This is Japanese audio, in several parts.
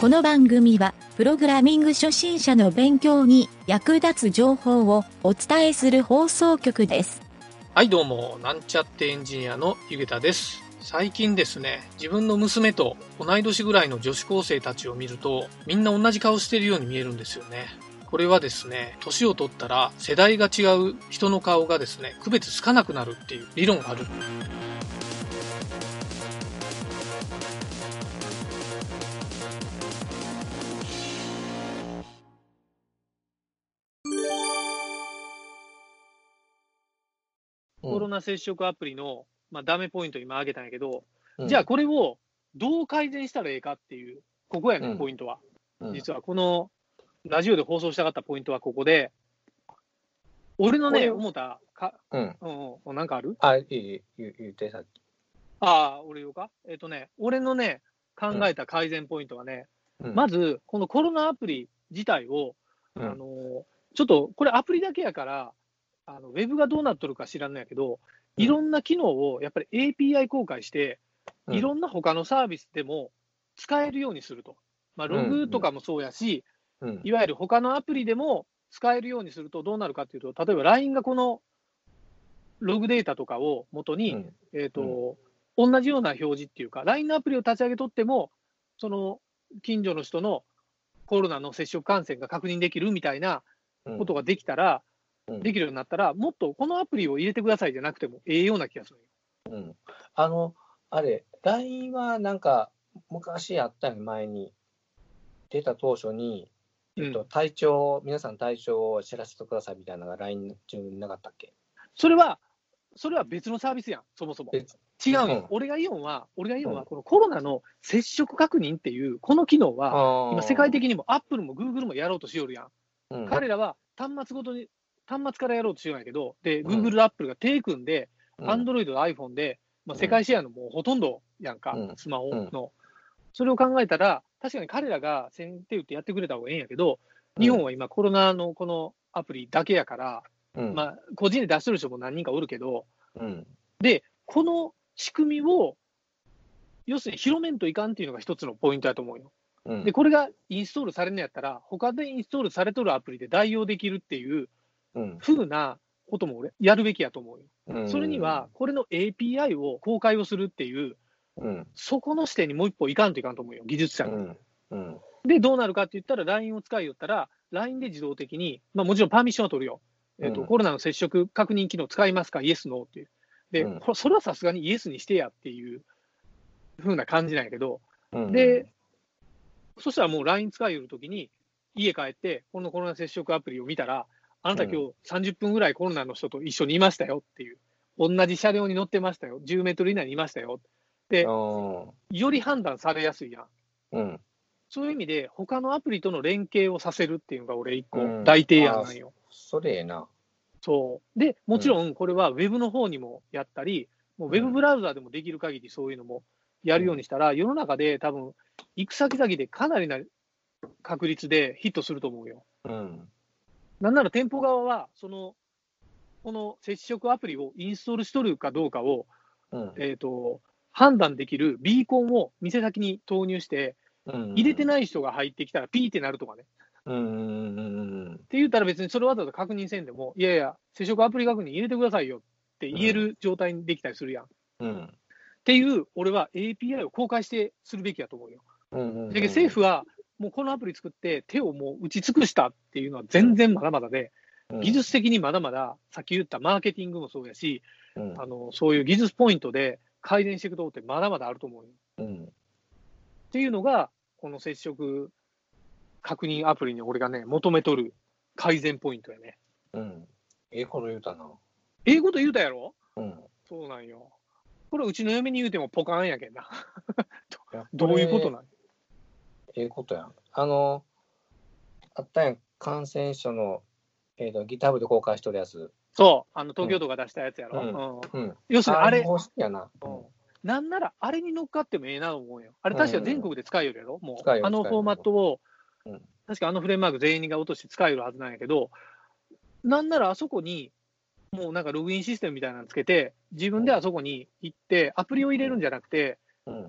この番組は、プログラミング初心者の勉強に役立つ情報をお伝えする放送局です。はい、どうも、なんちゃってエンジニアのゆげたです。最近ですね、自分の娘と同い年ぐらいの女子高生たちを見ると、みんな同じ顔してるように見えるんですよね。これはですね、年を取ったら世代が違う人の顔がですね、区別つかなくなるっていう理論がある。コロナ接触アプリの、まあ、ダメポイント今挙げたんやけど、じゃあこれをどう改善したらええかっていう、ここやね、うん。ポイントは。うん。実はこのラジオで放送したかったポイントはここで、俺のね、思ったか、うん。うんうん、なんかある？あ、いい、言う言ってさっき。ああ、俺よか？えっ、とね、俺のね、考えた改善ポイントはね、うん。まず、このコロナアプリ自体を、うん。あのーちょっとこれアプリだけやから、あのウェブがどうなっとるか知らんのやけど、うん。いろんな機能をやっぱり API 公開して、うん。いろんな他のサービスでも使えるようにすると。まあ、ログとかもそうやし、うん。いわゆる他のアプリでも使えるようにするとどうなるかっていうと、例えば LINE がこのログデータとかを元に、うん。えっ、と、同じような表示っていうか、LINE のアプリを立ち上げとっても、その近所の人のコロナの接触感染が確認できるみたいなうんことができたら、うんできるようになったら、もっとこのアプリを入れてくださいじゃなくてもええような気がする。うん。あの、あれ、LINE はなんか、昔あったよね、前に。出た当初に、えっと、体調、皆さん体調を知らせてくださいみたいなのが LINE 中になかったっけ？それは、それは別のサービスやん、そもそも。別違うよ、うん俺が言うんは、俺が言うんは、うんこのコロナの接触確認っていう、この機能は、今、世界的にもアップルもグーグルもやろうとしよるやん。うん彼らは端末ごとに、端末からやろうとしようんやけど、で、うんグーグル、アップルが手組んで、うんアンドロイドと iPhone で、まあ、うん世界シェアのもうほとんどやんか、うんスマホの。それを考えたら、確かに彼らが先手打ってやってくれた方がええんやけど、日本は今、コロナのこのアプリだけやから、うん、まあ、個人で出してる人も何人かおるけど、うん。この仕組みを、要するに広めんといかんっていうのが一つのポイントだと思うよ。うん。で、これがインストールされんのやったら、他でインストールされとるアプリで代用できるっていううん風なことも俺、やるべきやと思うよ。うんそれには、、これの API を公開をするっていう、うん。そこの視点にもう一歩いかんといかんと思うよ、技術者が。で、どうなるかって言ったら、LINE を使いよったら、LINE で自動的に、まあもちろんパーミッションは取るよ。えっ、と、うんコロナの接触確認機能使いますか？イエス、ノーっていう。で、それはさすがにイエスにしてやっていう風な感じなんやけど、うん。で、そしたらもう LINE 使いよるときに、家帰って、このコロナ接触アプリを見たら、あなた今日30分ぐらいコロナの人と一緒にいましたよっていう、同じ車両に乗ってましたよ、10メートル以内にいましたよ。で、うん。より判断されやすいやん。うん。そういう意味で、他のアプリとの連携をさせるっていうのが俺一個うん大提案なんよ。それええな。そう。で、もちろんこれはウェブの方にもやったり、もうウェブブラウザでもできる限りそういうのもやるようにしたら、世の中で多分、行く先々でかなりな確率でヒットすると思うよ。うん。なんなら店舗側は、その、この接触アプリをインストールしとるかどうかを、うん。えっ、と、判断できるビーコンを店先に投入して、入れてない人が入ってきたらピーってなるとかね。うん。うん。うん。って言ったら別にそれわざわざ確認せんでも、いやいや、接触アプリ確認入れてくださいよって言える状態にできたりするやん。っうん。ていう、俺は API を公開してするべきやと思うよ。うん。だけど政府は、もうこのアプリ作って手をもう打ち尽くしたっていうのは全然まだまだで、技術的にまだまだ、さっき言ったマーケティングもそうやし、うん。あのそういう技術ポイントで改善していくところってまだまだあると思うよ。うん。っていうのが、この接触確認アプリに俺がね、求めとる改善ポイントやね。うん。ええこと言うたな。ええこと言うたやろ？うん。そうなんよ。これ、うちの嫁に言うてもポカンやけんな。どういうことなん？ええことやん。あの、あったやん、感染症の、えっ、と、ギター部で公開しとるやつ。そう、あの東京都が出したやつやろ。うんうん。要するにあれ、方式やな。うんなんならあれに乗っかってもええなと思うよ。あれ、確か全国で使えるやろ、もう。あのフォーマットを、うん確かあのフレームワーク全員が落として使えるはずなんやけど、なんならあそこに、もうなんかログインシステムみたいなのつけて、自分であそこに行って、アプリを入れるんじゃなくて、うん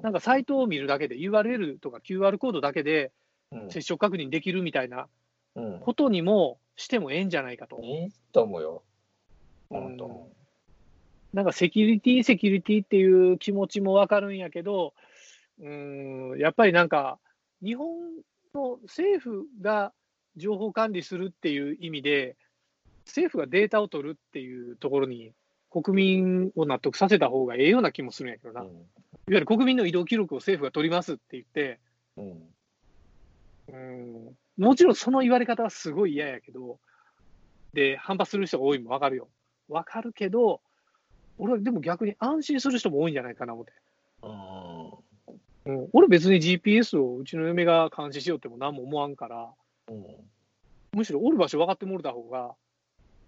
なんかサイトを見るだけで URL とか QR コードだけでうん接触確認できるみたいなうん。ことにもしてもええんじゃないかと。いいと思うよ。うん。なんかセキュリティ、セキュリティっていう気持ちもわかるんやけど、うーん、やっぱりなんか、日本の政府が情報管理するっていう意味で、政府がデータを取るっていうところに、国民を納得させた方がええような気もするんやけどな。いわゆる国民の移動記録を政府が取りますって言って、うん。うん、もちろんその言われ方はすごい嫌やけど、で、反発する人が多いのもわかるよ。わかるけど、俺はでも逆に安心する人も多いんじゃないかな思って。うん。うん、俺別に GPS をうちの嫁が監視しようっても何も思わんから、うん。むしろおる場所分かってもらった方が、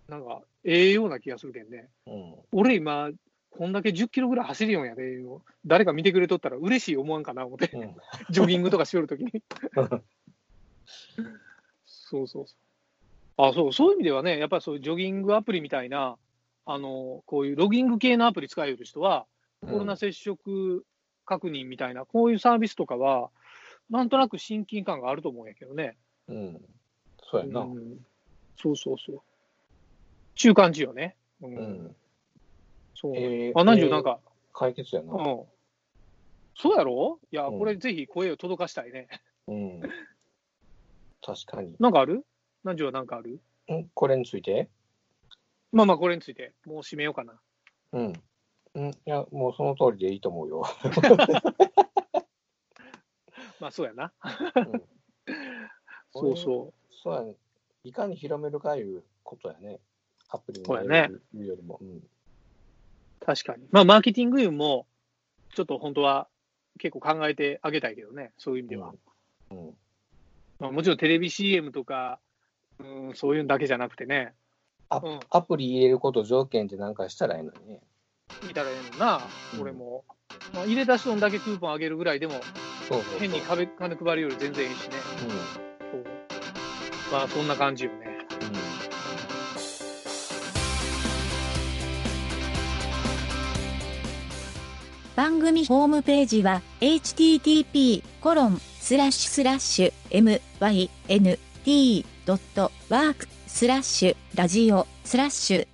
なんか、ええような気がするけんね。うん。俺今、こんだけ10キロぐらい走るよんやで、誰か見てくれとったら嬉しい思わんかな思って、うん。ジョギングとかしよるときに。そうそうそう。あ、そう、そういう意味ではね、やっぱりそういうジョギングアプリみたいな、あの、こういうロギング系のアプリ使える人は、コロナ接触確認みたいな、こういうサービスとかは、なんとなく親近感があると思うんやけどね。うん。そうやな。うんそうそうそう。中間値よね。うんうん。そう。えーあ、何十えーなんか、解決やな。うん。そうやろ？いや、うんこれぜひ声を届かしたいね。うん。確かに。なんかある？何十はなんかある？んこれについて？まあまあ、これについて、もう締めようかな。うん。うん。いや、もうその通りでいいと思うよ。まあ、そうやな。うん そうそそうやね。いかに広めるかいうことやね。アプリにそうやねいうよりも。うん。う。確かに。まあ、マーケティング運も、ちょっと本当は結構考えてあげたいけどね、そういう意味では。うん。まあ、もちろんテレビ CM とか、うん、そういうのだけじゃなくてね、アうんアプリ入れること条件ってなんかしたらいいのにね。見たらええのにな、うん俺も。まあ、入れた人にだけクーポンあげるぐらいでも、そう。変に金金配るより全然いいしね。そうまあ、そんな感じよね。番組ホームページは http コロンスラッシュスラッシュ mynt.work スラッシュラジオスラッシュ